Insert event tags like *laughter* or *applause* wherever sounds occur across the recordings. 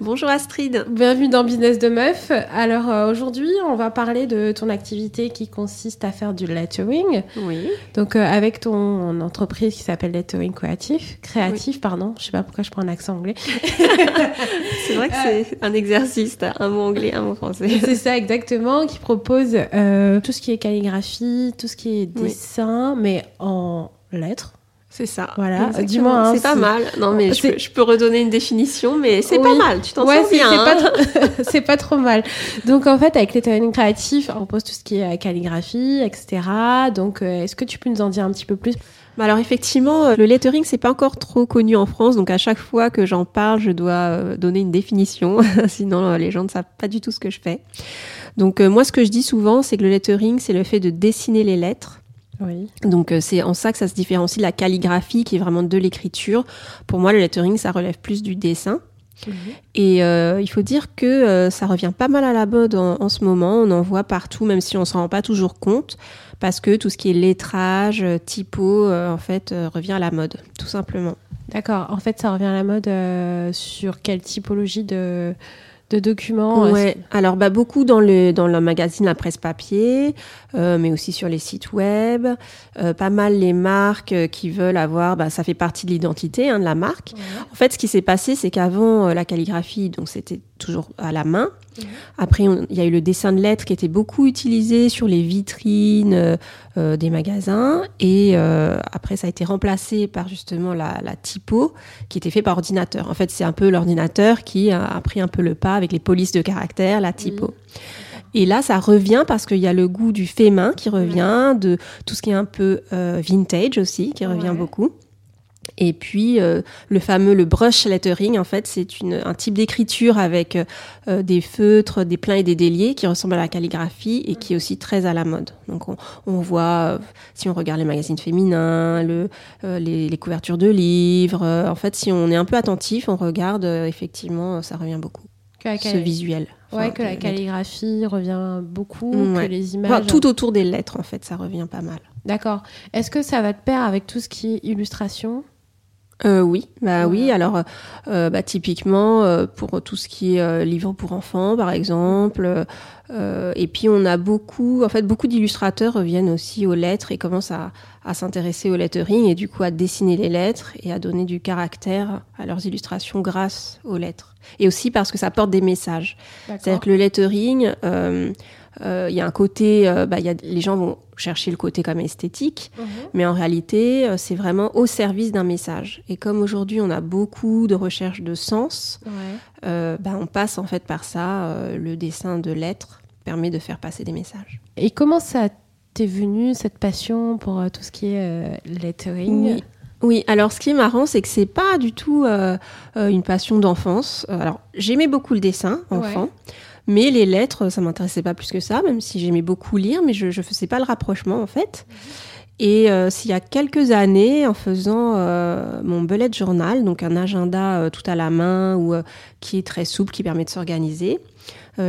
bonjour Astrid. Bienvenue dans Business de Meuf. Alors euh, aujourd'hui, on va parler de ton activité qui consiste à faire du lettering. Oui. Donc euh, avec ton entreprise qui s'appelle Lettering Créatif. Créatif, pardon. Je sais pas pourquoi je prends un accent anglais. *laughs* c'est vrai que c'est un exercice, un mot anglais, un mot français. *laughs* C'est ça exactement, qui propose euh, tout ce qui est calligraphie, tout ce qui est dessin, mais en lettres. C'est ça. Voilà, dis-moi. Hein, c'est pas mal. Non, mais je peux, redonner une définition, mais c'est pas mal. Tu t'en ouais, sors bien. *laughs* *laughs* C'est pas, trop mal. Donc, en fait, avec les training créatifs, on pose tout ce qui est euh, calligraphie, etc. Donc, euh, est-ce que tu peux nous en dire un petit peu plus? Bah alors effectivement, euh, le lettering c'est pas encore trop connu en France, donc à chaque fois que j'en parle, je dois donner une définition, *laughs* sinon les gens ne savent pas du tout ce que je fais. Donc moi, ce que je dis souvent, c'est que le lettering, c'est le fait de dessiner les lettres oui. Donc euh, c'est en ça que ça se différencie de la calligraphie qui est vraiment de l'écriture. Pour moi, le lettering, ça relève plus du dessin. Et euh, il faut dire que euh, ça revient pas mal à la mode en, ce moment. On en voit partout, même si on s'en rend pas toujours compte, parce que tout ce qui est lettrage, typo, en fait, revient à la mode, tout simplement. D'accord. En fait, ça revient à la mode sur quelle typologie de de documents Ouais. Alors bah beaucoup dans le dans le magazine La Presse Papier, euh, mais aussi sur les sites web. Euh, pas mal les marques euh, qui veulent avoir, bah, ça fait partie de l'identité hein, de la marque. En fait, ce qui s'est passé, c'est qu'avant la calligraphie, donc c'était toujours à la main. Après, il y a eu le dessin de lettres qui était beaucoup utilisé sur les vitrines euh, euh, des magasins. Et euh, après, ça a été remplacé par justement la, typo qui était fait par ordinateur. En fait, c'est un peu l'ordinateur qui a, pris un peu le pas avec les polices de caractère, la typo. Et là, ça revient parce qu'il y a le goût du fait main qui revient, de tout ce qui est un peu vintage aussi, qui revient beaucoup. Et puis euh, le fameux le brush lettering, en fait, c'est un type d'écriture avec euh, des feutres, des pleins et des déliés qui ressemble à la calligraphie et qui est aussi très à la mode. Donc on, on voit, euh, si on regarde les magazines féminins, le, les, les, couvertures de livres, en fait, si on est un peu attentif, on regarde, effectivement, ça revient beaucoup. Ce visuel. ouais, que la calligraphie revient beaucoup, que les images. tout autour des lettres, en fait, ça revient pas mal. D'accord. Est-ce que ça va de pair avec tout ce qui est illustration? Euh, oui, bah oui. Alors, euh, bah, typiquement euh, pour tout ce qui est euh, livre pour enfants, par exemple. Euh, et puis on a beaucoup, en fait, beaucoup d'illustrateurs reviennent aussi aux lettres et commencent à, à s'intéresser au lettering et du coup à dessiner les lettres et à donner du caractère à leurs illustrations grâce aux lettres. Et aussi parce que ça porte des messages. C'est-à-dire que le lettering il euh, y a un côté, euh, bah, y a, les gens vont chercher le côté comme esthétique, mhm. mais en réalité, euh, c'est vraiment au service d'un message. Et comme aujourd'hui, on a beaucoup de recherches de sens, bah, on passe en fait par ça. le dessin de lettres permet de faire passer des messages. Et comment ça t'est venu cette passion pour tout ce qui est lettering? Oui. alors ce qui est marrant, c'est que c'est pas du tout une passion d'enfance. Alors j'aimais beaucoup le dessin enfant. Mais les lettres, ça m'intéressait pas plus que ça, même si j'aimais beaucoup lire, mais je ne faisais pas le rapprochement en fait. Et euh, s'il y a quelques années, en faisant euh, mon bullet journal, donc un agenda euh, tout à la main ou qui est très souple, qui permet de s'organiser,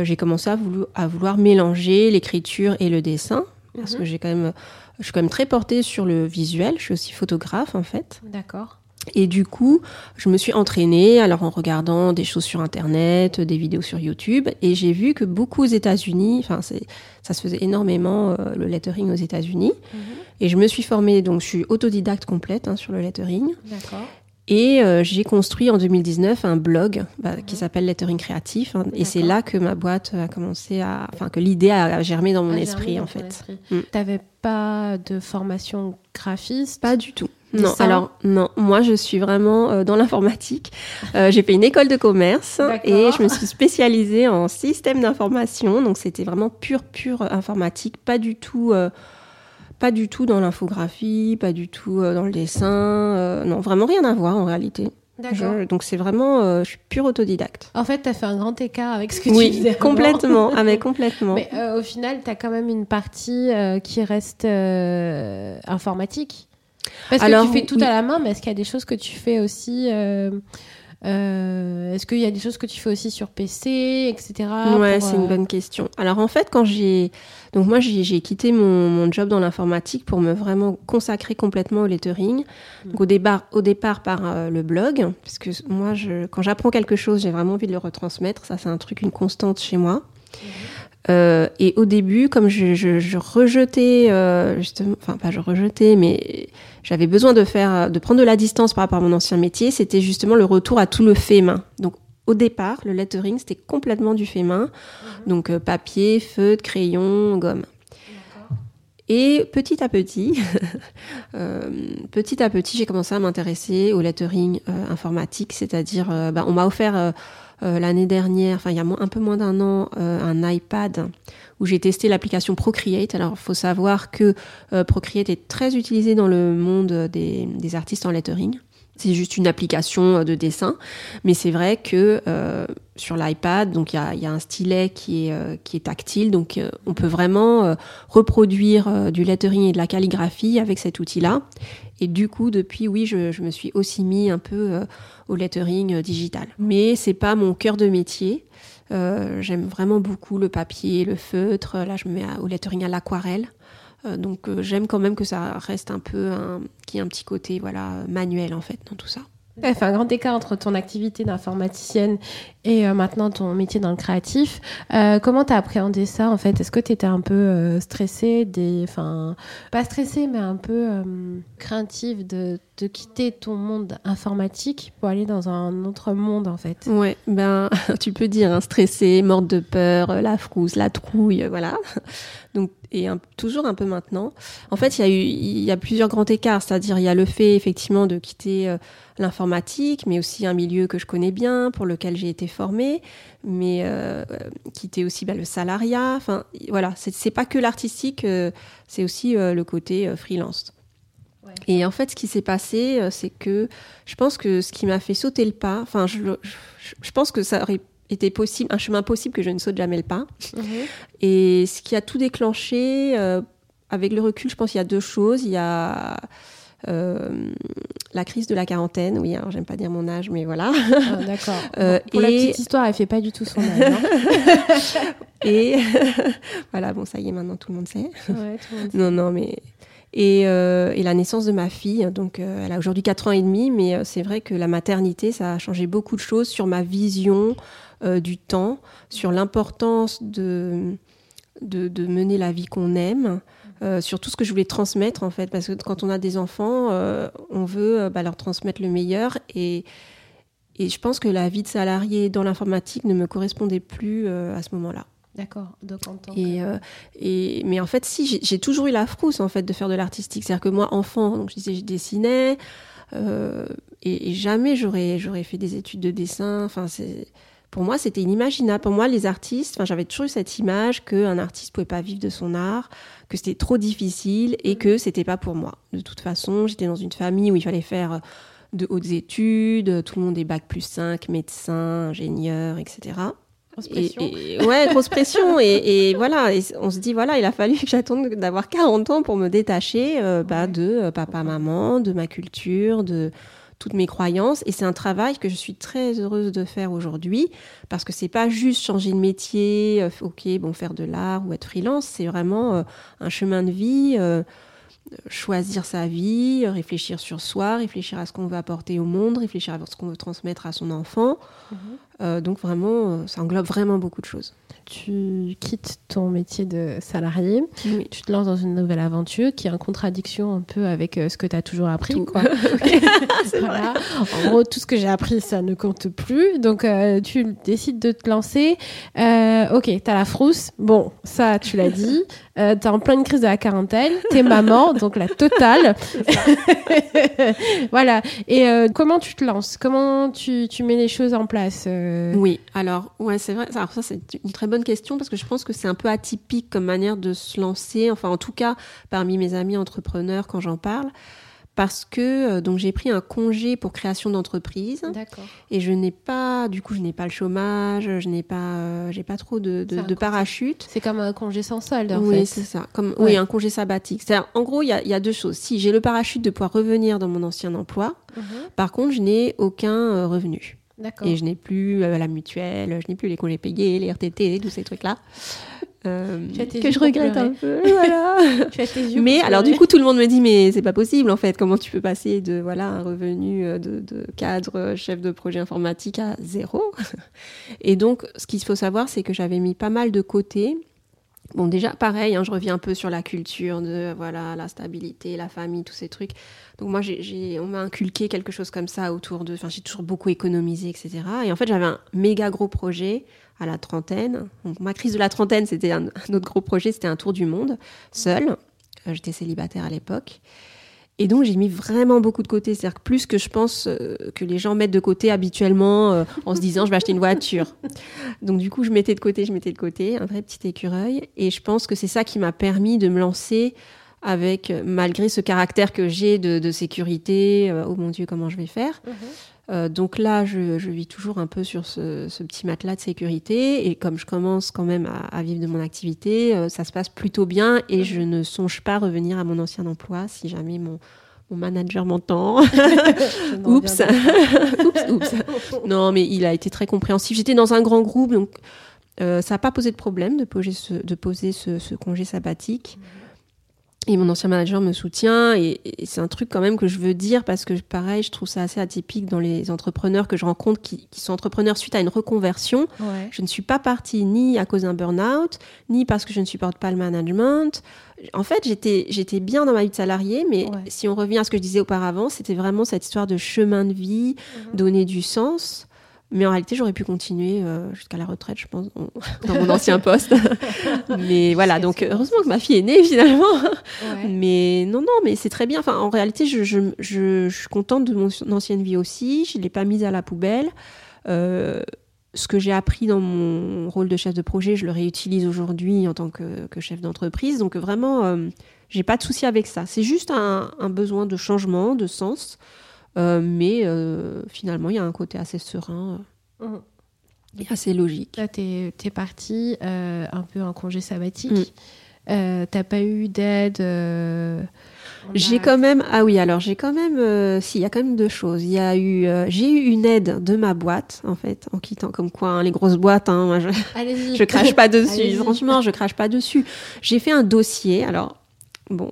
j'ai commencé à, à, vouloir mélanger l'écriture et le dessin, parce mhm. que j'ai quand même, je suis quand même très portée sur le visuel. Je suis aussi photographe en fait. D'accord. Et du coup, je me suis entraînée alors en regardant des choses sur Internet, des vidéos sur YouTube, et j'ai vu que beaucoup aux États-Unis, enfin ça se faisait énormément euh, le lettering aux États-Unis, mhm. et je me suis formée, donc je suis autodidacte complète hein, sur le lettering. D'accord. Et euh, j'ai construit en 2019 un blog bah, qui s'appelle Lettering Créatif. Hein, et c'est là que ma boîte a commencé à. Enfin, que l'idée a germé dans mon esprit, en fait. Mm. Tu n'avais pas de formation graphiste? Pas du tout. Non, alors non, moi je suis vraiment euh, dans l'informatique. Euh, j'ai fait une école de commerce et je me suis spécialisée en système d'information. Donc c'était vraiment pure, pure informatique, pas du tout pas du tout dans l'infographie, pas du tout euh, dans le dessin. Euh, non, vraiment rien à voir en réalité. D'accord. donc c'est vraiment, euh, je suis pure autodidacte. En fait, tu as fait un grand écart avec ce que tu disais. complètement, ah, complètement. Mais au final, tu as quand même une partie qui reste informatique. Parce que tu fais tout à la main, mais est-ce qu'il y a des choses que tu fais aussi Est-ce qu'il y a des choses que tu fais aussi sur PC, etc. Ouais, c'est une bonne question. Alors en fait, quand j'ai donc moi j'ai quitté mon, mon, job dans l'informatique pour me vraiment consacrer complètement au lettering. Mm. Donc, au départ, au départ par le blog, parce que moi je, quand j'apprends quelque chose, j'ai vraiment envie de le retransmettre. Ça c'est un truc, une constante chez moi. Mm. Euh, et au début, comme je, je, je rejetais, euh, justement, enfin pas je rejetais, mais j'avais besoin de faire, de prendre de la distance par rapport à mon ancien métier, c'était justement le retour à tout le fait main. Donc au départ, le lettering c'était complètement du fait main, mhm. donc euh, papier, feutre, crayon, gomme. Et petit à petit, *laughs* petit à petit, j'ai commencé à m'intéresser au lettering informatique, c'est-à-dire, bah, on m'a offert l'année dernière, enfin il y a un peu moins d'un an, euh, un iPad où j'ai testé l'application Procreate. Alors il faut savoir que euh, Procreate est très utilisé dans le monde des, artistes en lettering. C'est juste une application de dessin, mais c'est vrai que euh, sur l'iPad, donc il y a, un stylet qui est, euh, tactile, donc euh, on peut vraiment reproduire du lettering et de la calligraphie avec cet outil-là. Et du coup, depuis, oui, je, me suis aussi mis un peu au lettering digital. Mais c'est pas mon cœur de métier. J'aime vraiment beaucoup le papier, le feutre. Là, je me mets au lettering à l'aquarelle. Euh, donc euh, j'aime quand même que ça reste un peu un, qui un petit côté voilà manuel en fait dans tout ça. Fait un grand écart entre ton activité d'informaticienne et euh, maintenant ton métier dans le créatif. Euh, comment t'as appréhendé ça en fait? Est-ce que tu étais un peu euh, stressée, enfin pas stressée mais un peu craintive de, de, quitter ton monde informatique pour aller dans un autre monde en fait? Ouais, ben *laughs* tu peux dire hein, stressée, morte de peur, la frousse, la trouille, voilà. *laughs* Donc et toujours un peu maintenant. En fait, il y il y a plusieurs grands écarts, c'est-à-dire il y a le fait effectivement de quitter l'informatique, mais aussi un milieu que je connais bien, pour lequel j'ai été formée, mais euh, quitter aussi bah, le salariat. Enfin, voilà, c'est pas que l'artistique, euh, c'est aussi euh, le côté euh, freelance. Et en fait, ce qui s'est passé, c'est que je pense que ce qui m'a fait sauter le pas, enfin, je, je, pense que ça aurait été possible, un chemin possible que je ne saute jamais le pas. Mhm. Et ce qui a tout déclenché, avec le recul, je pense qu'il y a deux choses. Il y a la crise de la quarantaine, oui, alors j'aime pas dire mon âge, mais voilà. Ah, d'accord. *laughs* Euh, pour et... la petite histoire, elle fait pas du tout son âge. Hein. *laughs* et *laughs* voilà, bon, ça y est, maintenant tout le monde sait. Ouais, tout le monde sait. Non, non, mais et, euh, et, la naissance de ma fille. Donc, euh, elle a aujourd'hui 4 ans et demi, mais euh, c'est vrai que la maternité, ça a changé beaucoup de choses sur ma vision euh, du temps, sur l'importance de, de, de, mener la vie qu'on aime, euh, sur tout ce que je voulais transmettre en fait, parce que quand on a des enfants, euh, on veut euh, bah, leur transmettre le meilleur et, et je pense que la vie de salarié dans l'informatique ne me correspondait plus euh, à ce moment-là. D'accord. Donc en tant et, que... et mais en fait, si j'ai toujours eu la frousse en fait de faire de l'artistique, c'est-à-dire que moi enfant, donc je disais, je dessinais. Et, et, jamais j'aurais j'aurais fait des études de dessin. Enfin, c'est pour moi, c'était inimaginable. Pour moi, les artistes, enfin, j'avais toujours eu cette image qu'un artiste pouvait pas vivre de son art, que c'était trop difficile et que c'était pas pour moi. De toute façon, j'étais dans une famille où il fallait faire de hautes études, tout le monde est bac plus 5, médecin, ingénieur, etc. Grosse pression. Et, et, ouais, grosse pression. et, et, *laughs* voilà, et on se dit, voilà, il a fallu que j'attende d'avoir 40 ans pour me détacher euh, bah, de euh, papa, maman, de ma culture, de, toutes mes croyances et c'est un travail que je suis très heureuse de faire aujourd'hui parce que c'est pas juste changer de métier, euh, ok, bon faire de l'art ou être freelance, c'est vraiment euh, un chemin de vie, euh, choisir sa vie, réfléchir sur soi, réfléchir à ce qu'on veut apporter au monde, réfléchir à ce qu'on veut transmettre à son enfant. Mmh. Euh, donc vraiment, ça englobe vraiment beaucoup de choses tu quittes ton métier de salarié, oui. tu te lances dans une nouvelle aventure qui est en contradiction un peu avec euh, ce que tu as toujours appris. Quoi. *laughs* *laughs* voilà. En gros, tout ce que j'ai appris, ça ne compte plus. Donc, euh, tu décides de te lancer. Euh, ok, tu as la frousse. Bon, ça, tu l'as dit. *laughs* Euh, tu es en pleine crise de la quarantaine. Tu es maman, donc la totale. voilà. Et euh, comment tu te lances? Comment tu, tu, mets les choses en place euh Oui, alors, ouais, c'est vrai. Alors, ça, c'est une très bonne question parce que je pense que c'est un peu atypique comme manière de se lancer, enfin en tout cas parmi mes amis entrepreneurs quand j'en parle parce que euh, donc j'ai pris un congé pour création d'entreprise. Et je n'ai pas, du coup, je n'ai pas le chômage, je n'ai pas, euh, j'ai pas trop de, de, de parachute. C'est comme un congé sans solde, en oui, c'est ça. Comme, ouais. Oui, un congé sabbatique. C'est en gros, il y a, y a, deux choses. Si j'ai le parachute de pouvoir revenir dans mon ancien emploi, -hmm. par contre, je n'ai aucun euh, revenu. Et je n'ai plus la mutuelle, je n'ai plus les congés payés, les RTT, tous ces trucs-là. Euh, que je regrette un peu. *laughs* mais alors du coup tout le monde me dit mais c'est pas possible en fait comment tu peux passer de voilà un revenu euh, de, cadre euh, chef de projet informatique à zéro? *laughs* Et donc ce qu'il faut savoir c'est que j'avais mis pas mal de côté. Bon déjà pareil hein, je reviens un peu sur la culture de voilà la stabilité la famille tous ces trucs. Donc moi j'ai on m'a inculqué quelque chose comme ça autour de enfin j'ai toujours beaucoup économisé etc. Et en fait j'avais un méga gros projet à la trentaine. ma crise de la trentaine, c'était *laughs* un, autre gros projet, c'était un tour du monde, seul. Euh, j'étais célibataire à l'époque. Et donc, j'ai mis vraiment beaucoup de côté. C'est-à-dire plus que je pense euh, que les gens mettent de côté habituellement euh, en se disant je vais acheter une voiture. Donc, du coup, je mettais de côté, je mettais de côté, un vrai petit écureuil. Et je pense que c'est ça qui m'a permis de me lancer avec, malgré ce caractère que j'ai de, sécurité, oh mon Dieu, comment je vais faire. Mhm. Euh, donc là, je, vis toujours un peu sur ce, petit matelas de sécurité. Et comme je commence quand même à, vivre de mon activité, euh, ça se passe plutôt bien et je ne songe pas revenir à mon ancien emploi si jamais mon, manager m'entend. *laughs* *laughs* oups. *laughs* oups, oups. Non, mais il a été très compréhensif. J'étais dans un grand groupe, donc euh, ça n'a pas posé de problème de poser ce, congé sabbatique. Mhm. Et mon ancien manager me soutient et, c'est un truc quand même que je veux dire parce que pareil, je trouve ça assez atypique dans les entrepreneurs que je rencontre qui, sont entrepreneurs suite à une reconversion. Je ne suis pas partie ni à cause d'un burn-out, ni parce que je ne supporte pas le management. En fait, j'étais j'étais bien dans ma vie de salarié, mais si on revient à ce que je disais auparavant, c'était vraiment cette histoire de chemin de vie, mhm. donner du sens. Mais en réalité, j'aurais pu continuer euh, jusqu'à la retraite, je pense, dans *laughs* mon ancien poste. *laughs* mais voilà, donc heureusement que ma fille est née *laughs* finalement. Mais non, non, mais c'est très bien. Enfin, en réalité, je, je, je, suis contente de mon ancienne vie aussi. Je ne l'ai pas mise à la poubelle. Euh, ce que j'ai appris dans mon rôle de chef de projet, je le réutilise aujourd'hui en tant que, que chef d'entreprise. Donc vraiment, euh, j'ai pas de souci avec ça. C'est juste un, un, besoin de changement, de sens. Euh, mais euh, finalement, il y a un côté assez serein mhm. et assez logique. Là, tu es, parti euh, un peu en congé sabbatique. Mm. T'as pas eu d'aide J'ai quand même, ah oui, alors j'ai quand même, si, il y a quand même deux choses. Il y a eu, j'ai eu une aide de ma boîte, en fait, en quittant comme quoi hein, les grosses boîtes, hein, moi, je, je crache pas dessus. Franchement, je crache pas dessus. J'ai fait un dossier, alors, bon,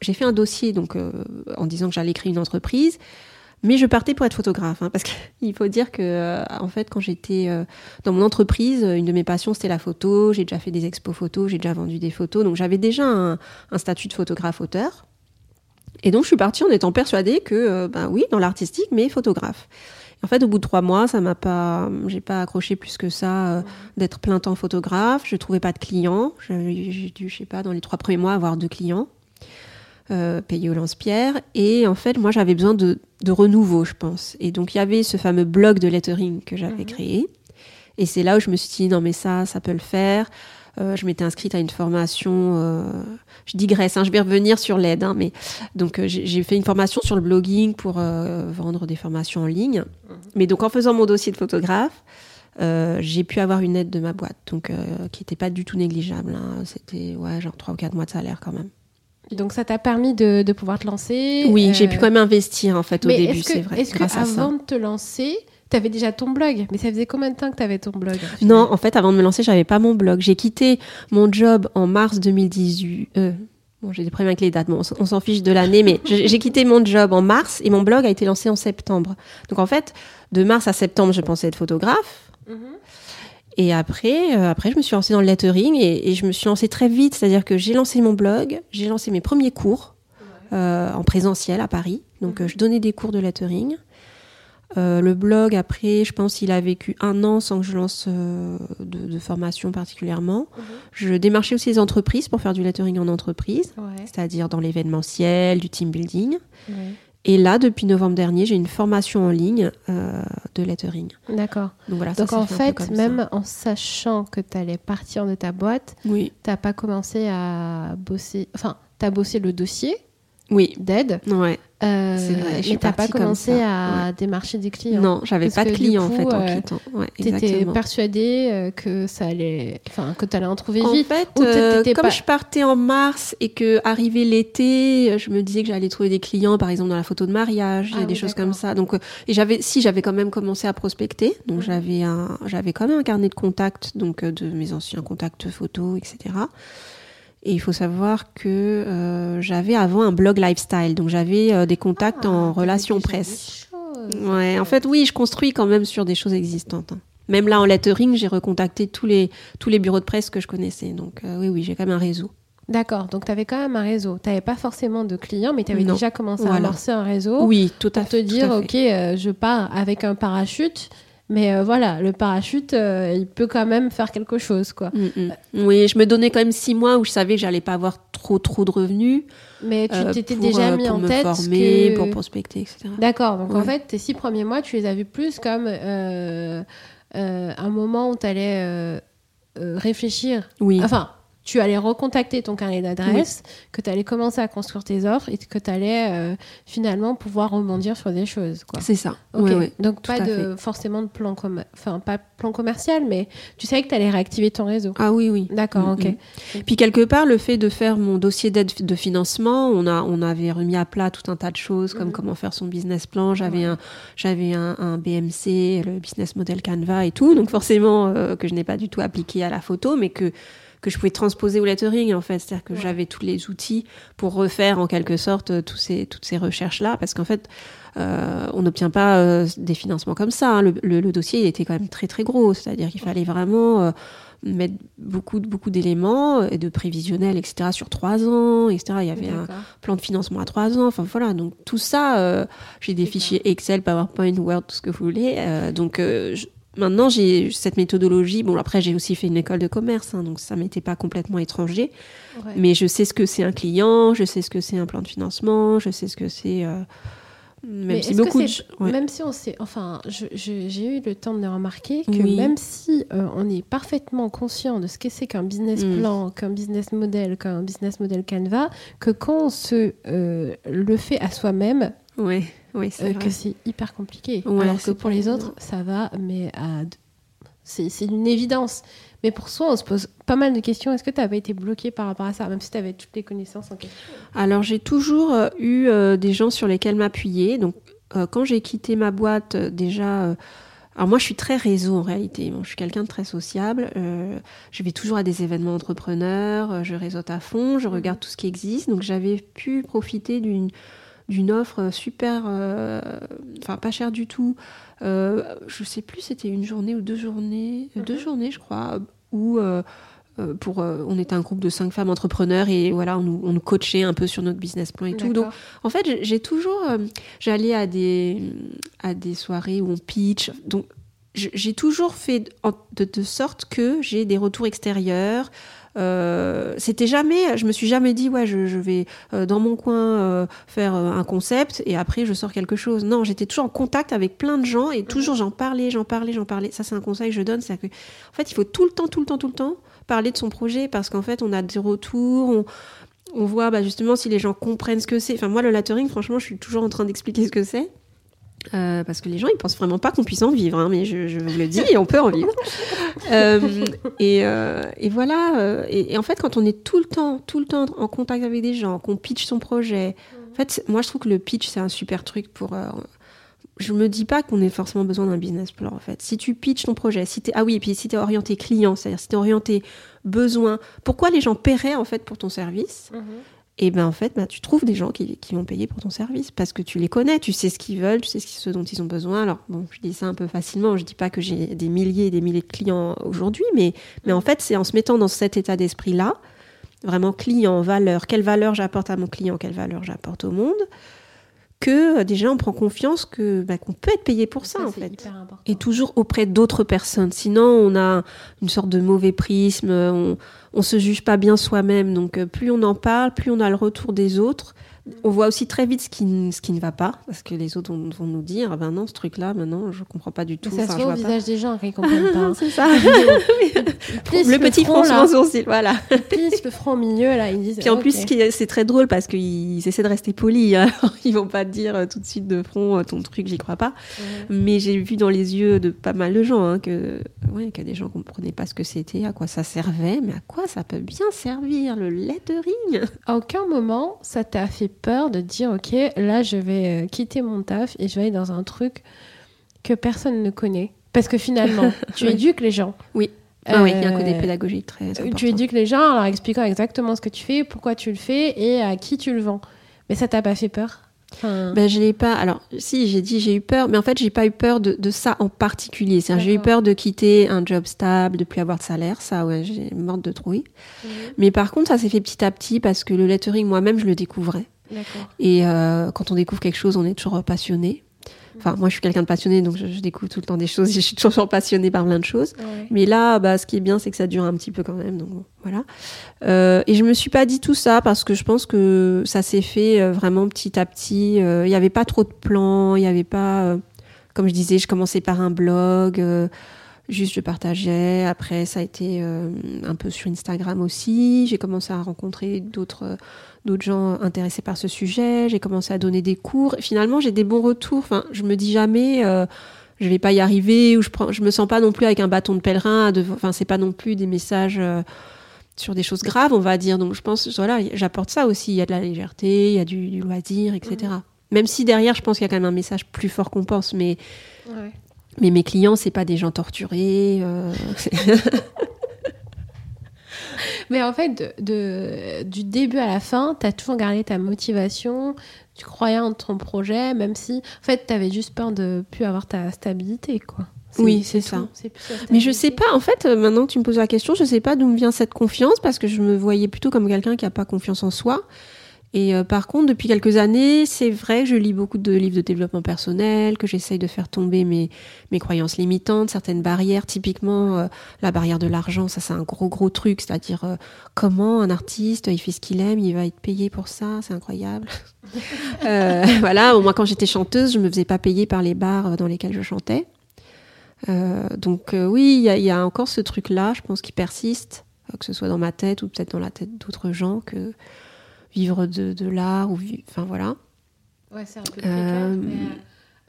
j'ai fait un dossier donc euh, en disant que j'allais créer une entreprise, mais je partais pour être photographe, hein, parce qu'il *laughs* faut dire que euh, en fait quand j'étais euh, dans mon entreprise, une de mes passions c'était la photo. J'ai déjà fait des expos photos, j'ai déjà vendu des photos, donc j'avais déjà un, statut de photographe auteur. Et donc je suis partie en étant persuadée que ben oui dans l'artistique mais photographe. En fait, au bout de trois mois, ça m'a pas, j'ai pas accroché plus que ça d'être plein temps photographe. Je trouvais pas de clients. J'ai dû, je sais pas, dans les trois premiers mois avoir deux clients euh, payé au lance-pierre. Et en fait, moi, j'avais besoin de, renouveau, je pense. Et donc, il y avait ce fameux blog de lettering que j'avais mhm. créé. Et c'est là où je me suis dit, non, mais ça, ça peut le faire. Euh, je m'étais inscrite à une formation. Euh, je digresse, hein, je vais revenir sur l'aide. Hein, mais donc j'ai fait une formation sur le blogging pour vendre des formations en ligne. Mhm. Mais donc en faisant mon dossier de photographe, j'ai pu avoir une aide de ma boîte, donc qui n'était pas du tout négligeable. Hein. C'était ouais, genre 3 ou 4 mois de salaire quand même. Donc ça t'a permis de, de, pouvoir te lancer. Oui, j'ai pu euh, quand même investir en fait au début, c'est vrai. Est-ce qu'avant de te lancer, tu avais déjà ton blog? Mais ça faisait combien de temps que tu avais ton blog Non, en fait, avant de me lancer, j'avais pas mon blog. J'ai quitté mon job en mars 2018. Euh, bon, j'ai des problèmes avec les dates, bon, on s'en fiche de l'année, mais j'ai quitté mon job en mars et mon blog a été lancé en septembre. Donc en fait, de mars à septembre, je pensais être photographe. Mhm. Et après, euh, après, je me suis lancée dans le lettering et, je me suis lancée très vite. C'est-à-dire que j'ai lancé mon blog, j'ai lancé mes premiers cours euh, en présentiel à Paris. Donc, euh, je donnais des cours de lettering. le blog, après, je pense qu'il a vécu un an sans que je lance de, formation particulièrement. Mhm. Je démarchais aussi les entreprises pour faire du lettering en entreprise, c'est-à-dire dans l'événementiel, du team building. Et là, depuis novembre dernier, j'ai une formation en ligne euh, de lettering. D'accord. Donc, voilà, Donc en fait, même en sachant que tu allais partir de ta boîte, oui. tu n'as pas commencé à bosser. Enfin, tu as bossé le dossier. Oui. d'aide. Ouais. Euh, vrai, je mais t'as pas commencé à démarcher des clients. Non, j'avais pas de clients en fait en euh, quittant. Ouais, T'étais persuadée euh, que ça allait, enfin que t'allais en trouver En vite. fait, Ou euh, comme pas- je partais en mars et que arrivé l'été, euh, je me disais que j'allais trouver des clients, par exemple dans la photo de mariage, Ah et des oui, choses comme ça. Donc, euh, et j'avais, si j'avais quand même commencé à prospecter, donc j'avais un, j'avais quand même un carnet de contacts, donc euh, de mes anciens contacts photos, etc. Et il faut savoir que euh, j'avais avant un blog lifestyle, donc j'avais euh, des contacts Ah, en t'avais relation déjà presse. Ouais, en fait, oui, je construis quand même sur des choses existantes. hein. Même là, en lettering, j'ai recontacté tous les, tous les bureaux de presse que je connaissais. Donc, euh, oui, oui, j'ai quand même un réseau. D'accord, donc tu avais quand même un réseau. Tu n'avais pas forcément de clients, mais tu avais Non. déjà commencé à amorcer un réseau Oui, tout à pour te fait. dire, ok, fait. euh, je pars avec un parachute, mais euh, voilà, le parachute, euh, il peut quand même faire quelque chose, quoi. Mm, mm. Oui, je me donnais quand même six mois où je savais que j'allais pas avoir trop, trop de revenus. Mais tu euh, t'étais déjà mis pour en me tête former, que... pour prospecter, etc. D'accord, donc en fait, tes six premiers mois, tu les as vus plus comme un moment où tu allais réfléchir. Oui, Enfin, tu allais recontacter ton carnet d'adresse, que tu allais commencer à construire tes offres et que tu allais finalement pouvoir rebondir sur des choses. C'est ça. Ok, Oui, oui. donc tout pas de, forcément de plan, enfin, pas plan commercial, mais tu savais que tu allais réactiver ton réseau. Ah oui, oui. D'accord, Mm, ok. mm. Puis quelque part, le fait de faire mon dossier d'aide de financement, on, a, on avait remis à plat tout un tas de choses, comme Mhm. comment faire son business plan. J'avais Ouais. un, j'avais un, un BMC, le business model Canva et tout. Donc forcément, euh, que je n'ai pas du tout appliqué à la photo, mais que que je pouvais transposer au lettering en fait, c'est-à-dire que Ouais. j'avais tous les outils pour refaire en quelque sorte euh, tous ces, toutes ces recherches là, parce qu'en fait euh, on n'obtient pas euh, des financements comme ça. hein. Le, le- le dossier il était quand même très très gros, c'est-à-dire qu'il fallait vraiment euh, mettre beaucoup beaucoup d'éléments et de prévisionnels etc sur trois ans etc. Il y avait un plan de financement à trois ans, enfin voilà donc tout ça j'ai des fichiers Excel, PowerPoint, Word, tout ce que vous voulez. donc je- Maintenant, j'ai cette méthodologie. Bon, après, j'ai aussi fait une école de commerce, hein, donc ça m'était pas complètement étranger. Ouais. Mais je sais ce que c'est un client, je sais ce que c'est un plan de financement, je sais ce que c'est. euh, même Mais si beaucoup de. c'est- ouais. Même si on sait, enfin, j'ai eu le temps de le remarquer que Oui. même si euh, on est parfaitement conscient de ce que c'est qu'un business Mm. plan, qu'un business model, qu'un business model Canva, que quand on se euh, le fait à soi-même, Ouais, oui, euh, que c'est hyper compliqué. Ouais, Alors que pour les autres, ça va, mais à c'est une évidence. Mais pour soi, on se pose pas mal de questions. Est-ce que tu avais été bloqué par rapport à ça, même si tu avais toutes les connaissances en question? Alors, j'ai toujours euh, eu euh, des gens sur lesquels m'appuyer. Donc, euh, quand j'ai quitté ma boîte, déjà. alors moi, je suis très réseau en réalité. Bon, je suis quelqu'un de très sociable. Euh, je vais toujours à des événements entrepreneurs. je réseaute à fond. Je regarde tout ce qui existe. Donc j'avais pu profiter d'une d'une offre super, euh, enfin pas chère du tout. Euh, je sais plus, c'était une journée ou deux journées, euh, deux Mhm. journées, je crois, où euh, euh, pour, euh, on était un groupe de cinq femmes entrepreneurs et voilà, on nous, on nous coachait un peu sur notre business plan et tout. Donc en fait, j'ai- toujours, euh, j'allais à des à des soirées où on pitch. Donc j'ai toujours fait de sorte que j'ai des retours extérieurs. Euh, C'était jamais, je me suis jamais dit ouais, je, je vais euh, dans mon coin euh, faire un concept et après je sors quelque chose. Non, j'étais toujours en contact avec plein de gens et toujours j'en parlais, j'en parlais, j'en parlais. Ça c'est un conseil que je donne, c'est que en fait il faut tout le temps, tout le temps, tout le temps parler de son projet parce qu'en fait on a des retours, on, on voit bah, justement si les gens comprennent ce que c'est. Enfin, moi, le lettering, franchement, je suis toujours en train d'expliquer ce que c'est. Euh, parce que les gens, ils pensent vraiment pas qu'on puisse en vivre, hein, mais je, je vous le dis, on peut en vivre. *laughs* Euh, et, euh, et voilà. et, et en fait, quand on est tout le temps, tout le temps en contact avec des gens, qu'on pitch son projet, en fait, moi, je trouve que le pitch, c'est un super truc pour. je me dis pas qu'on ait forcément besoin d'un business plan, en fait. Si tu pitches ton projet, si t'es, ah oui, et puis si tu es orienté client, c'est-à-dire si tu es orienté besoin, pourquoi les gens paieraient, en fait, pour ton service? Et ben en fait, bah, tu trouves des gens qui, qui vont payer pour ton service parce que tu les connais, tu sais ce qu'ils veulent, tu sais ce, dont ils ont besoin. Alors bon, je dis ça un peu facilement, je dis pas que j'ai des milliers et des milliers de clients aujourd'hui, mais, mais en fait, c'est en se mettant dans cet état d'esprit-là, vraiment client, valeur, quelle valeur j'apporte à mon client, quelle valeur j'apporte au monde, que déjà on prend confiance que bah, qu'on peut être payé pour ça, en c'est fait et toujours auprès d'autres personnes. Sinon, on a une sorte de mauvais prisme, on, on se juge pas bien soi-même. Donc, euh, plus on en parle, plus on a le retour des autres. on voit aussi très vite ce qui, ce qui ne va pas, parce que les autres vont, nous dire, ah ben non, ce truc-là, maintenant, je comprends pas du tout. ça se voit au visage des gens qui *laughs* comprennent pas. C'est ça. *laughs* le petit froncement sourcil, voilà. Plus le front au milieu, là, ils disent. Puis en plus, c'est très drôle parce qu'ils essaient de rester polis. Hein. *laughs* Ils vont pas dire euh, tout de suite de front euh, ton truc, j'y crois pas. Mais j'ai vu dans les yeux de pas mal de gens hein, que, ouais, que des gens comprenaient pas ce que c'était, à quoi ça servait, mais à quoi ça peut bien servir le lettering. À aucun moment, ça t'a fait peur de dire ok là je vais euh, quitter mon taf et je vais aller dans un truc que personne ne connaît parce que finalement *laughs* tu éduques les gens oui ah oui, il y a un côté euh, pédagogique très important. Tu éduques les gens en leur expliquant exactement ce que tu fais, pourquoi tu le fais et à qui tu le vends. Mais ça t'a pas fait peur? Ben, je l'ai pas. Alors, si, j'ai dit j'ai eu peur, mais en fait, j'ai pas eu peur de, de ça en particulier. J'ai eu peur de quitter un job stable, de plus avoir de salaire. Ça, ouais, j'ai morte de trouille. Mhm. Mais par contre, ça s'est fait petit à petit parce que le lettering, moi-même, je le découvrais. Et euh, quand on découvre quelque chose, on est toujours passionné. Enfin, moi, je suis quelqu'un de passionné, donc je, découvre tout le temps des choses. Je suis toujours passionnée par plein de choses. Mais là, bah, ce qui est bien, c'est que ça dure un petit peu quand même. Donc voilà. Euh, et je me suis pas dit tout ça parce que je pense que ça s'est fait euh, vraiment petit à petit. Il n'y avait pas trop de plans. Il n'y avait pas, comme je disais, je commençais par un blog. Juste, je partageais. Après, ça a été un peu sur Instagram aussi. J'ai commencé à rencontrer d'autres d'autres gens intéressés par ce sujet. J'ai commencé à donner des cours. finalement, j'ai des bons retours. Enfin, je me dis jamais, euh, je vais pas y arriver ou je prends, je me sens pas non plus avec un bâton de pèlerin. De, enfin, c'est pas non plus des messages euh, sur des choses graves, on va dire. Donc, je pense, voilà, j'apporte ça aussi. Il y a de la légèreté, il y a du, loisir, etc. Mmh. Même si derrière, je pense qu'il y a quand même un message plus fort qu'on pense, mais. Mais mes clients, c'est pas des gens torturés. Euh, *laughs* Mais en fait, de, du début à la fin, tu as toujours gardé ta motivation, tu croyais en ton projet, même si, en fait, tu avais juste peur de plus avoir ta stabilité, quoi. Oui, c'est ça. Mais je sais pas, en fait, euh, maintenant que tu me poses la question, je sais pas d'où me vient cette confiance parce que je me voyais plutôt comme quelqu'un qui a pas confiance en soi. Et euh, par contre, depuis quelques années, c'est vrai que je lis beaucoup de livres de développement personnel, que j'essaye de faire tomber mes, mes croyances limitantes, certaines barrières. Typiquement, euh, la barrière de l'argent, ça c'est un gros gros truc. C'est-à-dire, euh, comment un artiste, il fait ce qu'il aime, il va être payé pour ça, c'est incroyable. *laughs* voilà, moi quand j'étais chanteuse, je me faisais pas payer par les bars dans lesquels je chantais. donc oui, il y, y, a encore ce truc-là, je pense, qui persiste, que ce soit dans ma tête ou peut-être dans la tête d'autres gens, que vivre de, de l'art ou enfin voilà. Ouais, c'est un peu euh, mais,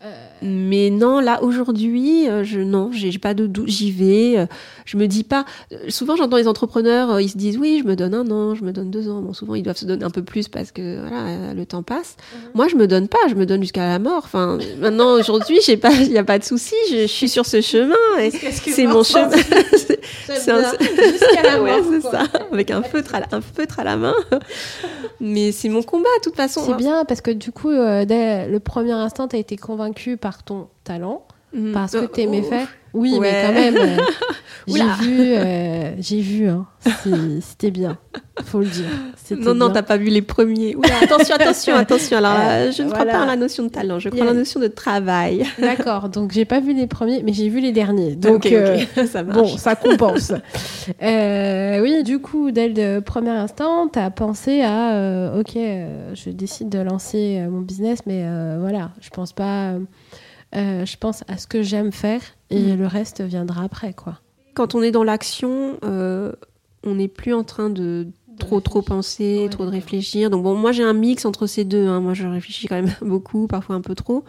euh, mais, non, là aujourd'hui, euh, je non, j'ai pas de doute, j'y vais. je me dis pas. Souvent, j'entends les entrepreneurs, ils se disent oui, je me donne un an, je me donne deux ans. Bon, souvent, ils doivent se donner un peu plus parce que voilà, le temps passe. Mhm. Moi, je me donne pas, je me donne jusqu'à la mort. Enfin, maintenant aujourd'hui, j'ai pas, il y a pas de souci, je, suis sur ce chemin et c'est mon chemin. *laughs* c'est *laughs* jusqu'à la *laughs* mort. c'est ça, avec un feutre à la, un feutre à la main. *laughs* Mais c'est mon combat, de toute façon. C'est bien parce que du coup, euh, dès le premier instant, tu as été convaincu par ton talent, mm. parce que tu aimais oh. faire. Oui, mais quand même, euh, *laughs* j'ai vu, euh, j'ai vu, hein, c'était bien, faut le dire. Non, non, t'as pas vu les premiers. attention, attention, *laughs* attention. Alors, euh, je ne crois pas à la notion de talent, je crois à la notion de travail. *laughs* D'accord, donc j'ai pas vu les premiers, mais j'ai vu les derniers. Donc, ça bon, ça compense. oui, du coup, dès le premier instant, t'as pensé à, ok, je décide de lancer mon business, mais voilà, je pense pas. Euh, je pense à ce que j'aime faire et mm. le reste viendra après, quoi. Quand on est dans l'action, euh, on n'est plus en train de trop trop penser, trop de réfléchir. Donc bon, moi j'ai un mix entre ces deux. Hein. Moi je réfléchis quand même *laughs* beaucoup, parfois un peu trop.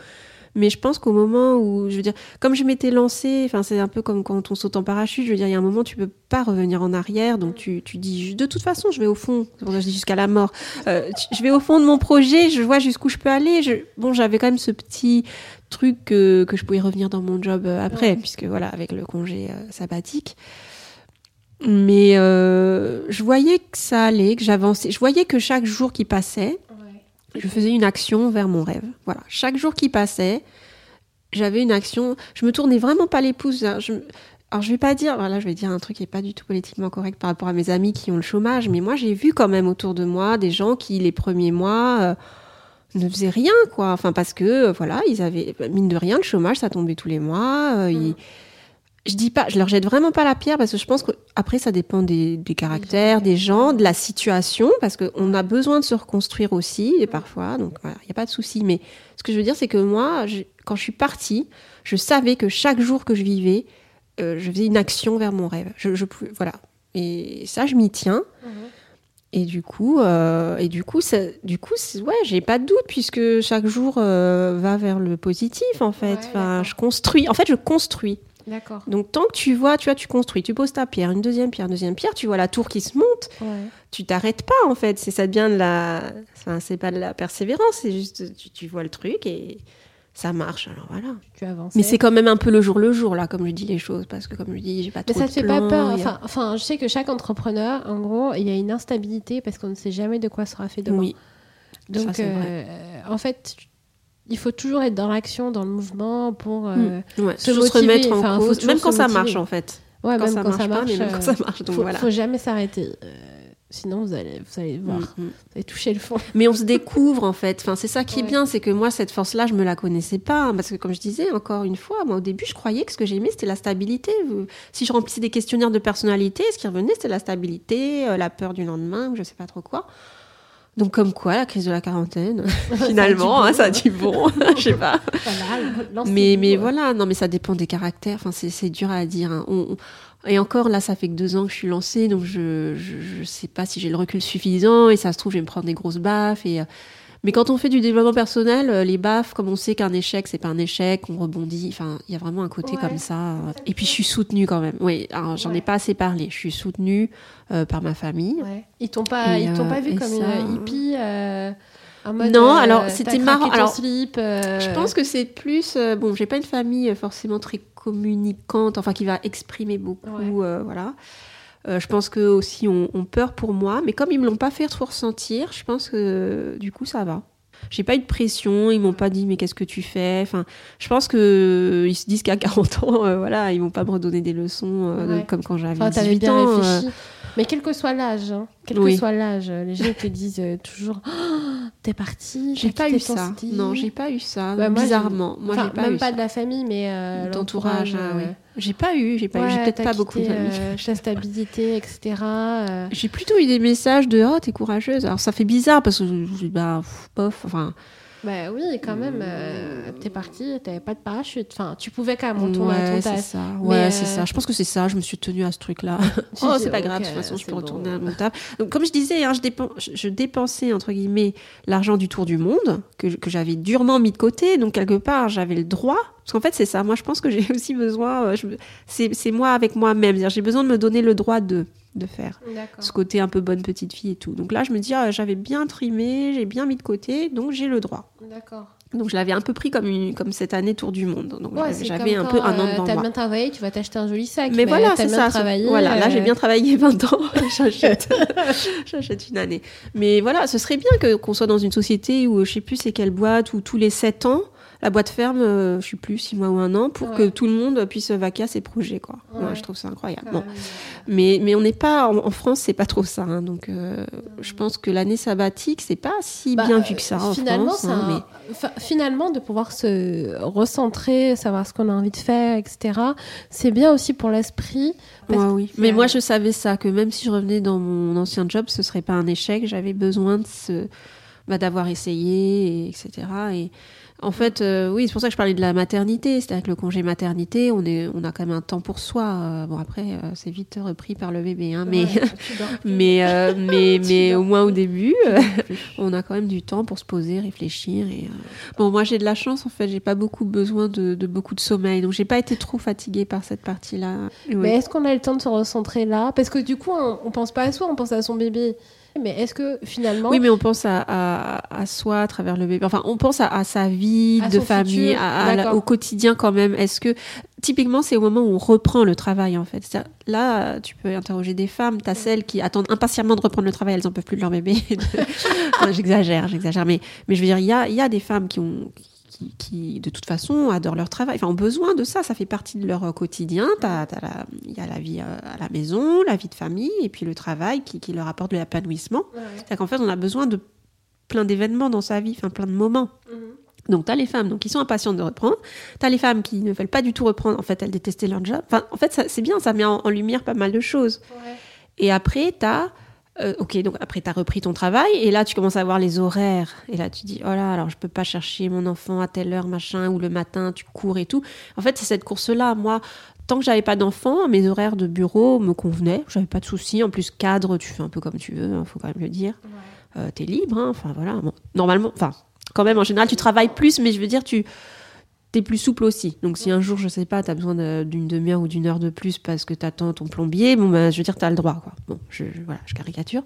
Mais je pense qu'au moment où, je veux dire, comme je m'étais lancée, enfin c'est un peu comme quand on saute en parachute. Je veux dire, il y a un moment tu peux pas revenir en arrière, donc tu, tu dis de toute façon je vais au fond. C'est pour ça que je dis jusqu'à la mort. Euh, je vais au fond de mon projet. Je vois jusqu'où je peux aller. Je, bon, j'avais quand même ce petit truc que, que je pouvais revenir dans mon job euh, après, puisque voilà, avec le congé euh, sabbatique. Mais euh, je voyais que ça allait, que j'avançais. Je voyais que chaque jour qui passait, je faisais une action vers mon rêve. Voilà, chaque jour qui passait, j'avais une action. Je me tournais vraiment pas les pouces. Hein. Je, alors je vais pas dire, voilà, je vais dire un truc qui est pas du tout politiquement correct par rapport à mes amis qui ont le chômage, mais moi j'ai vu quand même autour de moi des gens qui les premiers mois ne faisaient rien, quoi. Enfin, parce que, voilà, ils avaient, mine de rien, le chômage, ça tombait tous les mois. Euh, je dis pas, je leur jette vraiment pas la pierre parce que je pense qu'après ça dépend des, des caractères, des gens, de la situation, parce qu'on a besoin de se reconstruire aussi, et parfois, donc il n'y a pas de souci. Mais ce que je veux dire, c'est que moi, quand je suis partie, je savais que chaque jour que je vivais, euh, je faisais une action vers mon rêve. Je, je voilà. Et ça, je m'y tiens. Mhm. Et du coup, euh, et du coup, ça, du coup, ouais, j'ai pas de doute puisque chaque jour euh, va vers le positif en fait. enfin, je construis. En fait, je construis. D'accord. Donc tant que tu vois, tu vois, tu construis, tu poses ta pierre, une deuxième pierre, une deuxième pierre, tu vois la tour qui se monte. Tu t'arrêtes pas en fait. C'est ça devient de la, enfin, c'est pas de la persévérance, c'est juste tu, tu vois le truc et ça marche. Alors voilà. Tu avances. Mais c'est quand même un peu le jour le jour là, comme je dis les choses, parce que comme je dis, j'ai pas trop. Mais ça te fait pas peur. Enfin, enfin, je sais que chaque entrepreneur, en gros, il y a une instabilité parce qu'on ne sait jamais de quoi sera fait demain. Oui. Donc, euh, en fait, il faut toujours être dans l'action, dans le mouvement pour euh, hmm. se, remettre en cause, même quand ça marche en fait. Ouais, quand même, ça quand ça marche, marche, pas, même quand ça marche. Donc faut, voilà. faut jamais s'arrêter. Sinon, vous allez, vous allez voir, Mm, mm. vous allez toucher le fond. Mais on se découvre en fait. Enfin, c'est ça qui est Ouais. bien, c'est que moi cette force-là, je me la connaissais pas, hein, parce que comme je disais encore une fois, moi au début, je croyais que ce que j'aimais c'était la stabilité. Si je remplissais des questionnaires de personnalité, ce qui revenait c'était la stabilité, euh, la peur du lendemain, ou je sais pas trop quoi. Donc comme quoi, la crise de la quarantaine, *laughs* finalement, hein, ça a du bon, *laughs* je sais pas. Voilà, Mais, mais euh. voilà, non, mais ça dépend des caractères. Enfin, c'est, c'est dur à dire. hein. On- on- et encore, là, ça fait que deux ans que je suis lancée, donc je, je, je sais pas si j'ai le recul suffisant. Et ça se trouve, je vais me prendre des grosses baffes. Et, euh, mais quand on fait du développement personnel, euh, les baffes, comme on sait qu'un échec, c'est pas un échec, on rebondit. Enfin, il y a vraiment un côté Ouais. comme ça. euh. Et puis, je suis soutenue quand même. Oui, j'en ai Ouais. pas assez parlé. Je suis soutenue euh, par ma famille. Ouais. Ils t'ont pas, Et, ils t'ont euh, pas vu comme ça, une hippie euh, en mode. Non, euh, alors, c'était marrant. Alors, slip, euh, Je pense que c'est plus. euh, bon, j'ai pas une famille euh, forcément très communicante, enfin qui va exprimer beaucoup, Ouais. voilà. Je pense qu'eux aussi ont, ont peur pour moi, mais comme ils me l'ont pas fait trop ressentir, je pense que du coup ça va. J'ai pas eu de pression, ils m'ont pas dit mais qu'est-ce que tu fais? Enfin, je pense que ils se disent qu'à *laughs* 40 ans, voilà, ils vont pas me redonner des leçons comme quand j'avais Enfin, t'avais 18 bien ans. réfléchi. Mais quel que soit l'âge, hein, quel Oui. que soit l'âge, les gens te disent euh, toujours *gasps* Oh, T'es parti J'ai pas eu ça. Non, j'ai pas eu ça. J'ai- bizarrement, moi Enfin, pas même eu pas ça. de la famille, mais euh, D'entourage, l'entourage, ah oui. euh, J'ai pas eu, j'ai pas eu, j'ai ouais, peut-être pas beaucoup euh, ta stabilité, etc. euh, J'ai plutôt eu des messages de oh t'es courageuse. Alors ça fait bizarre parce que bah bof. Enfin Bah oui, quand même, euh, t'es parti, t'avais pas de parachute. Enfin, tu pouvais quand même retourner à ouais ton c'est taf. ça. Ouais c'est euh, ça. Je pense que c'est ça. Je me suis tenue à ce truc là. *laughs* Tu oh c'est pas grave. De toute façon je peux retourner bon. à mon taf. Donc comme je disais, hein, je, dépen- je- dépensais entre guillemets l'argent du tour du monde que, que j'avais durement mis de côté. Donc quelque part j'avais le droit. Parce qu'en fait c'est ça. Moi je pense que j'ai *laughs* aussi besoin. euh, je c'est moi avec moi-même. J'ai besoin de me donner le droit de de faire. Ce côté un peu bonne petite fille et tout. Donc là, je me dis, ah, j'avais bien trimé, j'ai bien mis de côté, donc j'ai le droit. D'accord. Donc je l'avais un peu pris comme, une, comme cette année tour du monde. Donc Ouais, j'avais- un peu un an euh, devant T'as moi. bien travaillé, tu vas t'acheter un joli sac. Mais voilà, t'as c'est ça. travaillé. Voilà, là j'ai euh, bien travaillé *laughs* 20 ans, *laughs* j'achète, *laughs* j'achète une année. Mais voilà, ce serait bien que qu'on soit dans une société où je sais plus c'est quelle boîte où tous les 7 ans la boîte ferme, euh, je sais plus 6 mois ou un an pour Ouais. que tout le monde puisse vaquer à ses projets quoi. Ouais, Ouais. je trouve ça incroyable. Bon. Mais, mais on n'est pas en, en France, c'est pas trop ça. hein. donc, euh, je pense que l'année sabbatique, c'est pas si Bah, bien vu que ça en finalement, France. hein, finalement, de pouvoir se recentrer, savoir ce qu'on a envie de faire, etc. C'est bien aussi pour l'esprit. mais, oui. Moi, je savais ça, que même si je revenais dans mon ancien job, ce serait pas un échec. J'avais besoin de ce, bah, d'avoir essayé, et etc. Et en fait, euh, oui, c'est pour ça que je parlais de la maternité. C'est-à-dire que le congé maternité, on est, on a quand même un temps pour soi. Euh, bon, après, euh, c'est vite repris par le bébé, hein, mais. Ouais. *laughs* Mais, euh, mais, *laughs* mais au moins au début, *laughs* on a quand même du temps pour se poser, réfléchir. Et, euh, Bon, moi j'ai de la chance en fait, j'ai pas beaucoup besoin de, de beaucoup de sommeil, donc j'ai pas été trop fatiguée par cette partie-là. Oui. Mais est-ce qu'on a le temps de se recentrer là? Parce que du coup, on, on pense pas à soi, on pense à son bébé. Mais est-ce que finalement, Oui, mais on pense à, à, à soi à travers le bébé. Enfin, on pense à, à sa vie de famille, la- au quotidien quand même. Est-ce que typiquement c'est au moment où on reprend le travail en fait Là, tu peux interroger des femmes. T'as celles qui attendent impatiemment de reprendre le travail, elles en peuvent plus de leur bébé. *laughs* J'exagère, j'exagère. Mais, mais je veux dire, il y a, il y a des femmes qui ont qui, qui, de toute façon, adorent leur travail, enfin, ont besoin de ça, ça fait partie de leur euh, quotidien. Il y a la vie euh, à la maison, la vie de famille, et puis le travail qui, qui leur apporte de l'épanouissement. Ouais. C'est-à-dire qu'en fait, on a besoin de plein d'événements dans sa vie, enfin plein de moments. Mhm. Donc, tu as les femmes donc, qui sont impatientes de reprendre. Tu as les femmes qui ne veulent pas du tout reprendre. En fait, elles détestaient leur job. Enfin, en fait, c'est bien, ça met en, lumière pas mal de choses. Et après, tu as. Euh, ok, donc après, tu as repris ton travail. Et là, tu commences à voir les horaires. Et là, tu dis, oh là, alors je peux pas chercher mon enfant à telle heure, machin, ou le matin, tu cours et tout. En fait, c'est cette course-là. Moi, tant que j'avais pas d'enfant, mes horaires de bureau me convenaient. J'avais pas de soucis. En plus, cadre, tu fais un peu comme tu veux, il hein, faut quand même le dire. Euh, tu es libre. Hein. Enfin, voilà. normalement, enfin, quand même, en général, tu travailles plus, mais je veux dire, tu es plus souple aussi. Donc, si un jour, je sais pas, tu as besoin d'une demi-heure ou d'une heure de plus parce que tu attends ton plombier, bon, ben, je veux dire, tu as le droit. Quoi. Bon, je, voilà, je caricature.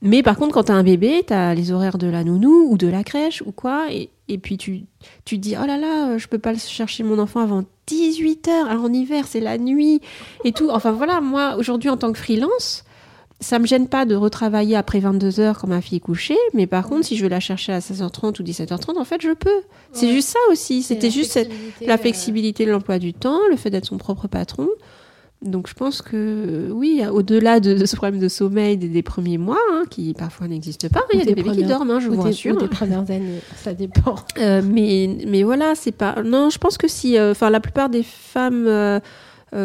Mais par contre, quand tu as un bébé, tu as les horaires de la nounou ou de la crèche ou quoi. Et, et puis, tu, tu te dis, oh là là, je peux pas chercher mon enfant avant 18 heures. Alors, en hiver, c'est la nuit et tout. Enfin, voilà, moi, aujourd'hui, en tant que freelance, ça me gêne pas de retravailler après 22 heures quand ma fille est couchée, mais par contre, si je veux la chercher à 16h30 ou 17h30, en fait, je peux. C'est juste ça aussi. C'était juste la euh, flexibilité de l'emploi du temps, le fait d'être son propre patron. Donc je pense que oui, au-delà de, ce problème de sommeil des, premiers mois, hein, qui parfois n'existe pas, il y a des, bébés qui dorment, hein, je vous rassure. des premières années, ça dépend. Euh, mais, mais voilà, c'est pas. Non, je pense que si. Euh, enfin, la plupart des femmes. Euh,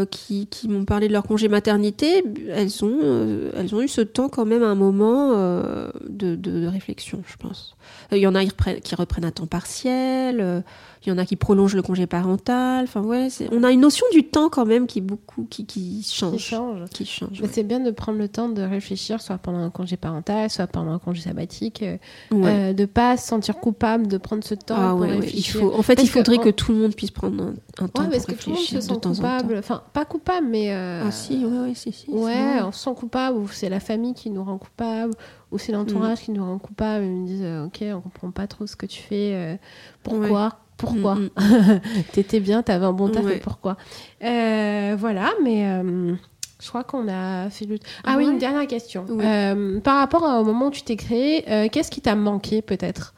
qui, qui m'ont parlé de leur congé maternité, elles ont, euh, elles ont eu ce temps quand même un moment euh, de, de, réflexion, je pense. Il y en a qui reprennent à temps partiel, il y en a qui prolongent le congé parental. Enfin, ouais, on a une notion du temps quand même qui, beaucoup, qui, qui change. Qui change. Qui change C'est bien de prendre le temps de réfléchir, soit pendant un congé parental, soit pendant un congé sabbatique, euh, euh de pas se sentir coupable de prendre ce temps ah, pour réfléchir. Il faut, en fait, il faudrait que, tout le monde puisse prendre un, temps pour réfléchir. que tout le monde se sent coupable. Enfin, pas coupable, mais. Euh, ah si, ouais, ouais, si, si. Ouais, on se sent coupable, ou c'est la famille qui nous rend coupable, ou c'est l'entourage mm. qui nous rend coupable. Ils me disent, ok, on comprend pas trop ce que tu fais, pourquoi? Pourquoi mm, mm. *laughs* T'étais bien, t'avais un bon taf, pourquoi euh, Voilà, mais euh, je crois qu'on a fait le. Ah oui, une dernière question. Euh, par rapport au moment où tu t'es créé, qu'est-ce qui t'a manqué peut-être?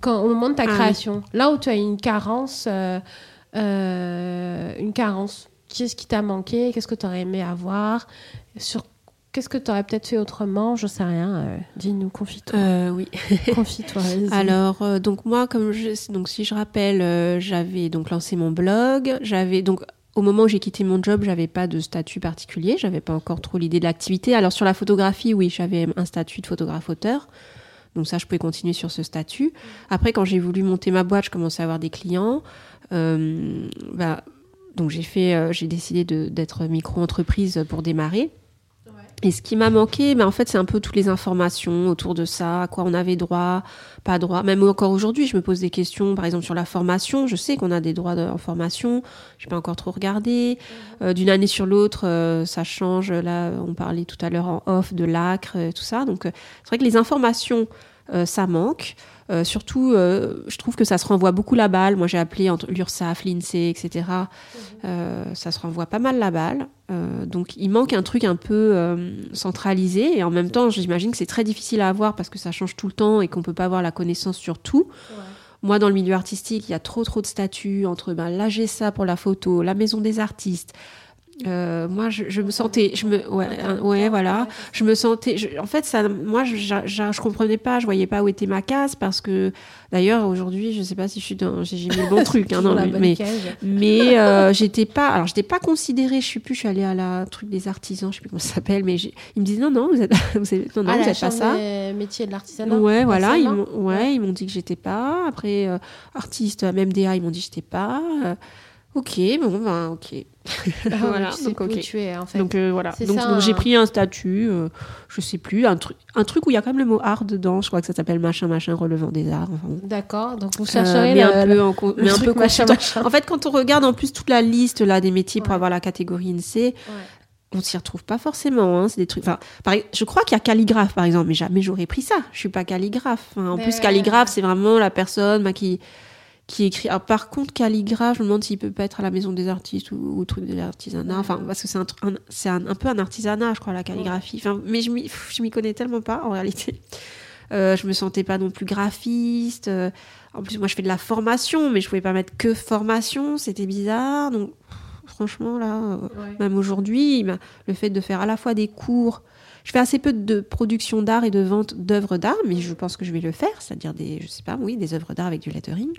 Quand, au moment de ta ah création Là où tu as une carence, une carence, qu'est-ce qui t'a manqué? Qu'est-ce que tu aurais aimé avoir? Sur Qu'est-ce que tu aurais peut-être fait autrement? Je sais rien. Euh, dis-nous, confie-toi. Euh, oui. *laughs* confie-toi. Alors, euh, donc moi, comme je, donc si je rappelle, j'avais donc lancé mon blog. J'avais donc au moment où j'ai quitté mon job, j'avais pas de statut particulier. J'avais pas encore trop l'idée de l'activité. Alors sur la photographie, oui, j'avais un statut de photographe-auteur. Donc ça, je pouvais continuer sur ce statut. Après, quand j'ai voulu monter ma boîte, je commençais à avoir des clients. Bah, donc j'ai fait, j'ai décidé d'être micro-entreprise pour démarrer. Et ce qui m'a manqué, ben en fait, c'est un peu toutes les informations autour de ça, à quoi on avait droit, pas droit. Même encore aujourd'hui, je me pose des questions, par exemple sur la formation. Je sais qu'on a des droits de, en formation, je n'ai pas encore trop regardé. Mhm. Euh, d'une année sur l'autre, euh, ça change. Là, on parlait tout à l'heure en off de l'acre, tout ça. Donc, euh, c'est vrai que les informations, ça manque. Euh, surtout, euh, je trouve que ça se renvoie beaucoup la balle. Moi, j'ai appelé entre l'URSSAF, l'INSEE, etc. Euh, ça se renvoie pas mal la balle. donc, il manque un truc un peu centralisé. Et en même temps, j'imagine que c'est très difficile à avoir parce que ça change tout le temps et qu'on peut pas avoir la connaissance sur tout. Moi, dans le milieu artistique, il y a trop trop de statuts entre ben, l'AGSA pour la photo, la maison des artistes, euh, moi, je, je, me sentais, je me, ouais, ouais, voilà, je me sentais, en fait, ça, moi, je, je, je, comprenais pas, je voyais pas où était ma case parce que, d'ailleurs, aujourd'hui, je sais pas si je suis dans, j'ai mis le bon *laughs* truc, hein, non, mais, mais, *laughs* euh, j'étais pas, alors, j'étais pas considérée, je suis plus, je suis allée à la truc des artisans, je sais plus comment ça s'appelle, mais ils me disaient non, non, vous êtes, *laughs* vous êtes, non, non, ah, vous êtes pas ça. métier de l'artisanat. Ouais, voilà, ils m'ont, ouais, ils m'ont dit que j'étais pas. Après, euh, artiste, même DA, ils m'ont dit que j'étais pas. Euh, Ok, bon, ben, ok. *laughs* Ah voilà, donc, ok. Tu es, en fait. Donc euh, voilà, donc, j'ai pris un statut, euh, je sais plus, un truc, un truc où il y a quand même le mot art dedans. Je crois que ça s'appelle machin machin relevant des arts. D'accord, donc vous chercherez mais un peu, en, mais un peu machin, machin. En fait, quand on regarde en plus toute la liste là des métiers pour avoir la catégorie INSEE. Ouais. On s'y retrouve pas forcément, hein, c'est des trucs. Enfin, je crois qu'il y a calligraphe par exemple, mais jamais j'aurais pris ça. Je suis pas calligraphe. Hein. En plus, calligraphe, c'est vraiment la personne bah, qui qui écrit. Alors, par contre, calligraphe, je me demande s'il peut pas être à la maison des artistes ou au truc de l'artisanat. Enfin, parce que c'est un, c'est un, peu un artisanat, je crois, la calligraphie. Enfin, mais je m'y, connais tellement pas en réalité. Euh, je me sentais pas non plus graphiste. Euh, en plus, moi, je fais de la formation, mais je pouvais pas mettre que formation. C'était bizarre. Donc, franchement, là, euh, même aujourd'hui, le fait de faire à la fois des cours. Je fais assez peu de production d'art et de vente d'œuvres d'art, mais je pense que je vais le faire, c'est-à-dire des, je sais pas, oui, des œuvres d'art avec du lettering.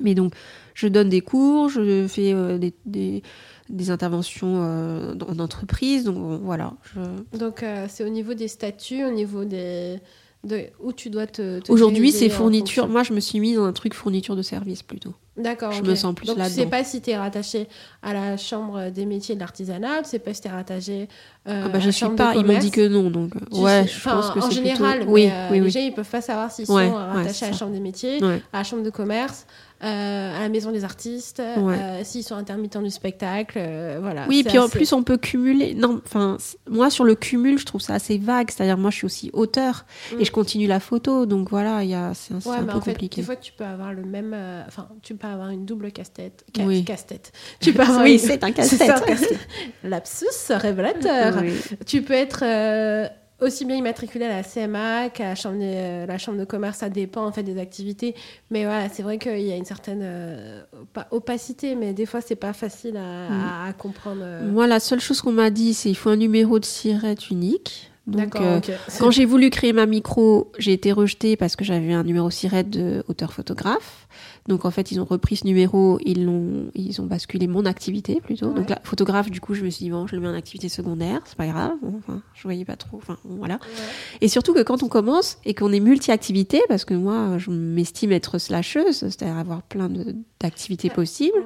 Mais donc, je donne des cours, je fais des, des, des, interventions en entreprise. Donc, voilà. Je... Donc, c'est au niveau des statuts, au niveau des de, où tu dois te. Aujourd'hui, c'est fourniture. Moi, je me suis mise dans un truc fourniture de service plutôt. D'accord. Je me sens plus là-dedans. Tu sais pas si tu es rattaché à la chambre des métiers de l'artisanat, tu sais pas si tu es rattaché euh, ah bah, je à suis pas. Ils m'ont dit que non, donc ouais, je pense que en général. Oui, euh, oui, oui. ils peuvent pas savoir s'ils sont rattachés à la chambre des métiers, à la chambre de commerce. Euh, à la maison des artistes, euh, s'ils sont intermittents du spectacle, euh, voilà. Oui, puis en plus on peut cumuler. Non, enfin moi sur le cumul, je trouve ça assez vague. C'est-à-dire moi je suis aussi auteur et je continue la photo, donc voilà, il y a c'est un, peu compliqué. des fois tu peux avoir le même, enfin tu peux avoir une double casse-tête, oui. casse-tête. Tu peux *laughs* avoir oui, c'est un *laughs* casse-tête. *laughs* Lapsus révélateur. Tu peux être aussi bien immatriculé à la CMA qu'à la chambre, de, euh, la chambre de commerce, ça dépend en fait des activités. Mais voilà, c'est vrai qu'il y a une certaine euh, opacité, mais des fois c'est pas facile à, mm. comprendre. Euh. Moi, la seule chose qu'on m'a dit, c'est qu'il faut un numéro de SIRET unique. Donc, *laughs* quand j'ai voulu créer ma micro, j'ai été rejetée parce que j'avais un numéro SIRET de auteur photographe. Donc en fait, ils ont repris ce numéro, ils l'ont, ils ont basculé mon activité plutôt. Donc la photographe, du coup, je me suis dit bon, je le mets en activité secondaire, c'est pas grave. enfin, je voyais pas trop. Enfin, voilà. Et surtout que quand on commence et qu'on est multi-activité, parce que moi, je m'estime être slasheuse, c'est-à-dire avoir plein d'activités possibles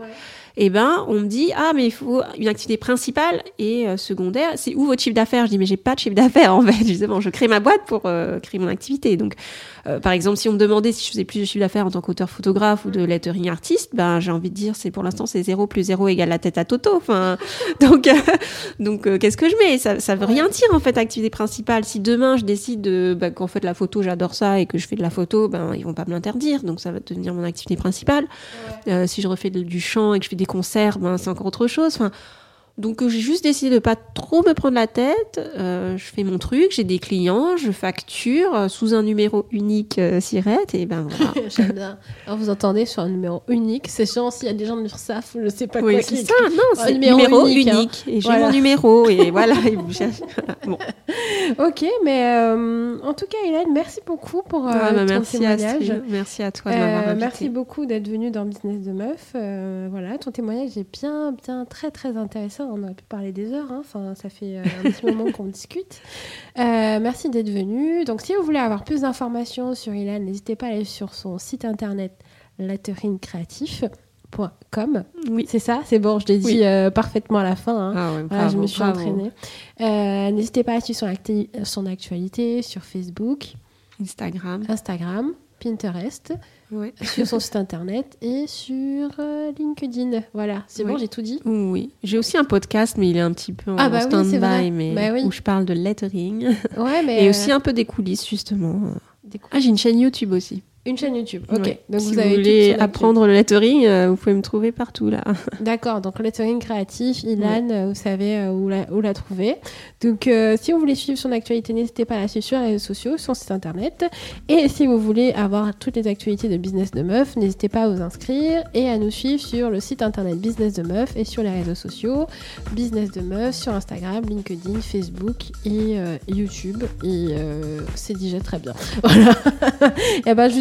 eh ben, on me dit ah mais il faut une activité principale et euh, secondaire. C'est où votre chiffre d'affaires? Je dis mais j'ai pas de chiffre d'affaires en fait. *laughs* Justement, je crée ma boîte pour euh, créer mon activité. Donc, euh, par exemple, si on me demandait si je faisais plus de chiffre d'affaires en tant qu'auteur photographe ou de lettering artiste, ben j'ai envie de dire c'est pour l'instant c'est 0 plus 0 égale la tête à Toto. Enfin, *laughs* donc donc qu'est-ce que je mets? Ça ça veut rien dire en fait activité principale. Si demain je décide de bah, qu'en fait la photo j'adore ça et que je fais de la photo, ben ils vont pas me l'interdire. Donc ça va devenir mon activité principale. si je refais du chant et que je fais des des concerts, ben, c'est encore autre chose. Enfin, donc j'ai juste décidé de pas trop me prendre la tête. Euh, je fais mon truc, j'ai des clients, je facture euh, sous un numéro unique euh, et ben voilà. *laughs* J'aime bien. Alors vous entendez sur un numéro unique, c'est genre s'il y a des gens de l'URSSAF, je sais pas oui, quoi. c'est ça, non, c'est un numéro, unique. Hein. Et j'ai mon numéro et *laughs* voilà. bon. Ok, mais en tout cas, Hélène, merci beaucoup pour ah, bah, ton merci témoignage. À merci à toi de m'avoir invité. Merci beaucoup d'être venue dans Business de Meuf. voilà, ton témoignage est bien, bien, très, très intéressant on aurait pu parler des heures. Hein. Enfin, ça fait euh, un petit moment qu'on discute. *laughs* Euh, merci d'être venu. Donc, si vous voulez avoir plus d'informations sur Ilan, n'hésitez pas à aller sur son site internet letteringgreatif.com. Oui. C'est ça, c'est bon, je l'ai dit euh, parfaitement à la fin. Hein. Ah je me suis entraînée. N'hésitez pas à suivre son, son actualité sur Facebook, Instagram, Instagram Pinterest *laughs* sur son site internet et sur euh, LinkedIn. Voilà, c'est bon, j'ai tout dit. Oui, j'ai aussi un podcast, mais il est un petit peu en ah bah stand-by, mais bah où je parle de lettering. *laughs* et aussi euh, un peu des coulisses justement. Ah, j'ai une chaîne YouTube aussi. Une chaîne YouTube, ok. Donc si vous, voulez apprendre le lettering, euh, vous pouvez me trouver partout là. *laughs* D'accord, donc lettering créatif, Ilan, euh, vous savez euh, où, la, où la trouver. Donc si vous voulez suivre son actualité, n'hésitez pas à la suivre sur les réseaux sociaux, son site internet. Et si vous voulez avoir toutes les actualités de Business de Meuf, n'hésitez pas à vous inscrire et à nous suivre sur le site internet Business de Meuf et sur les réseaux sociaux Business de Meuf sur Instagram, LinkedIn, Facebook et YouTube. Et c'est déjà très bien. *laughs* Voilà. et ben je vous